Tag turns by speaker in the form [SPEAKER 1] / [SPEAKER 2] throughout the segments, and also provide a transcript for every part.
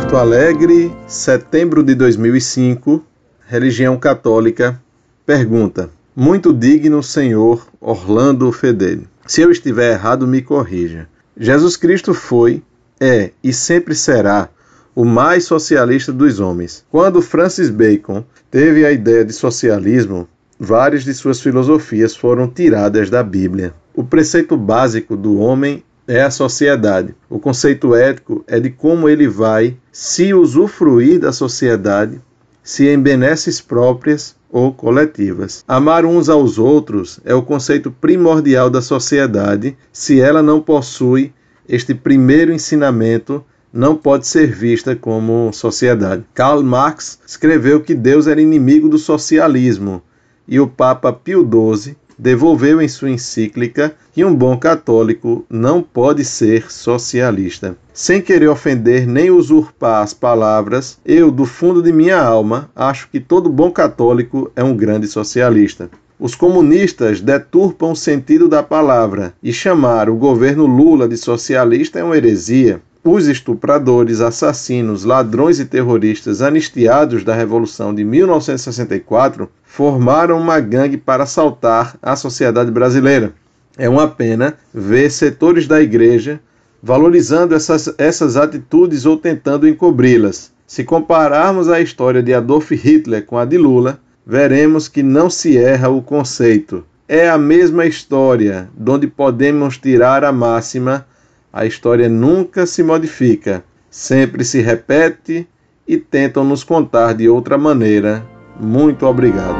[SPEAKER 1] Porto Alegre, setembro de 2005, religião católica, pergunta: Muito digno Senhor Orlando Fedeli. Se eu estiver errado, me corrija. Jesus Cristo foi, é e sempre será o mais socialista dos homens. Quando Francis Bacon teve a ideia de socialismo, várias de suas filosofias foram tiradas da Bíblia. O preceito básico do homem é a sociedade. O conceito ético é de como ele vai se usufruir da sociedade, se em benesses próprias ou coletivas. Amar uns aos outros é o conceito primordial da sociedade. Se ela não possui este primeiro ensinamento, não pode ser vista como sociedade. Karl Marx escreveu que Deus era inimigo do socialismo e o Papa Pio XII devolveu em sua encíclica que um bom católico não pode ser socialista. Sem querer ofender nem usurpar as palavras, eu, do fundo de minha alma, acho que todo bom católico é um grande socialista. Os comunistas deturpam o sentido da palavra e chamar o governo Lula de socialista é uma heresia. Os estupradores, assassinos, ladrões e terroristas anistiados da Revolução de 1964 formaram uma gangue para assaltar a sociedade brasileira. É uma pena ver setores da igreja valorizando essas, essas atitudes ou tentando encobri-las. Se compararmos a história de Adolf Hitler com a de Lula, veremos que não se erra o conceito. É a mesma história, onde podemos tirar a máxima a história nunca se modifica, sempre se repete e tentam nos contar de outra maneira. Muito obrigado.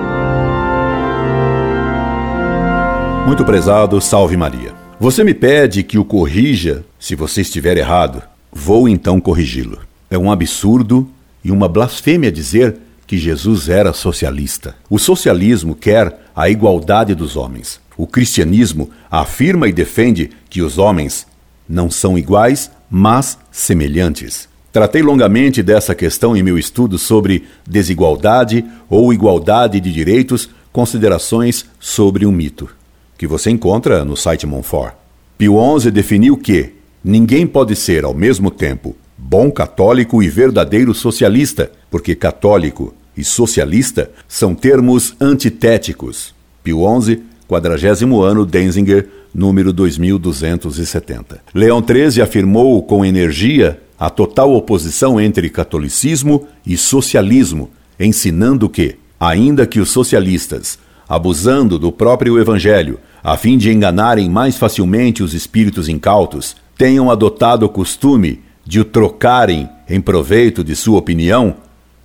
[SPEAKER 2] Muito prezado, salve Maria. Você me pede que o corrija se você estiver errado. Vou então corrigi-lo. É um absurdo e uma blasfêmia dizer que Jesus era socialista. O socialismo quer a igualdade dos homens. O cristianismo afirma e defende que os homens não são iguais, mas semelhantes. Tratei longamente dessa questão em meu estudo sobre desigualdade ou igualdade de direitos, considerações sobre um mito, que você encontra no site Monfort. Pio XI definiu que ninguém pode ser ao mesmo tempo bom católico e verdadeiro socialista, porque católico e socialista são termos antitéticos. Pio XI, quadragésimo ano, Denzinger, número 2270. Leão XIII afirmou com energia a total oposição entre catolicismo e socialismo, ensinando que, ainda que os socialistas, abusando do próprio evangelho, a fim de enganarem mais facilmente os espíritos incautos, tenham adotado o costume de o trocarem em proveito de sua opinião,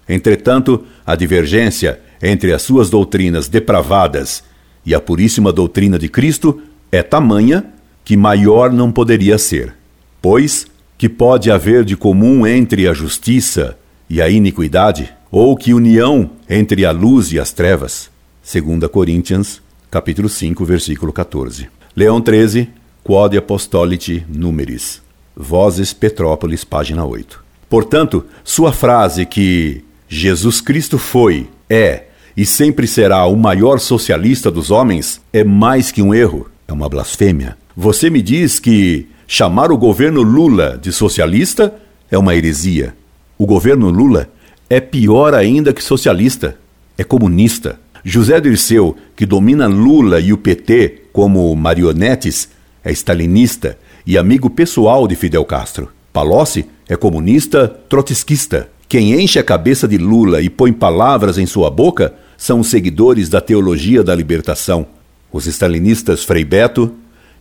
[SPEAKER 2] entretanto, a divergência entre as suas doutrinas depravadas e a puríssima doutrina de Cristo é tamanha que maior não poderia ser. Pois que pode haver de comum entre a justiça e a iniquidade, ou que união entre a luz e as trevas? 2 Coríntios, capítulo 5, versículo 14. Leão 13, Quod Apostolite Numeris. Vozes Petrópolis, página 8. Portanto, sua frase que Jesus Cristo foi, é e sempre será o maior socialista dos homens é mais que um erro é uma blasfêmia. Você me diz que chamar o governo Lula de socialista é uma heresia. O governo Lula é pior ainda que socialista, é comunista. José Dirceu, que domina Lula e o PT como marionetes, é stalinista e amigo pessoal de Fidel Castro. Palocci é comunista trotskista. Quem enche a cabeça de Lula e põe palavras em sua boca são os seguidores da teologia da libertação os stalinistas Frei Beto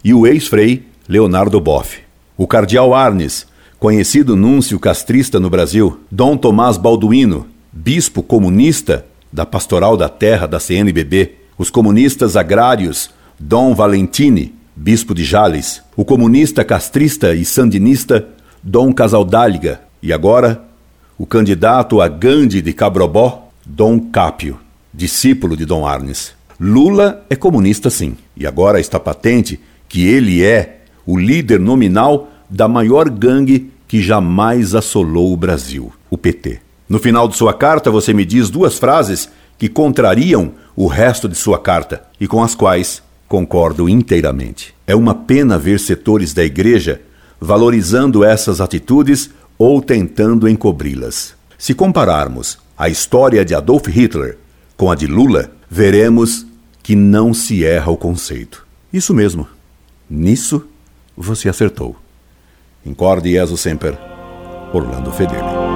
[SPEAKER 2] e o ex-frei Leonardo Boff. O cardeal Arnes, conhecido núncio castrista no Brasil, Dom Tomás Balduino, bispo comunista da Pastoral da Terra da CNBB, os comunistas agrários Dom Valentini, bispo de Jales, o comunista castrista e sandinista Dom Casaldáliga e agora o candidato a Gandhi de Cabrobó, Dom Cápio, discípulo de Dom Arnes. Lula é comunista sim, e agora está patente que ele é o líder nominal da maior gangue que jamais assolou o Brasil, o PT. No final de sua carta, você me diz duas frases que contrariam o resto de sua carta e com as quais concordo inteiramente. É uma pena ver setores da igreja valorizando essas atitudes ou tentando encobri-las. Se compararmos a história de Adolf Hitler com a de Lula, veremos que não se erra o conceito. Isso mesmo. Nisso você acertou. Incorde Jesus Semper, Orlando Fedeli.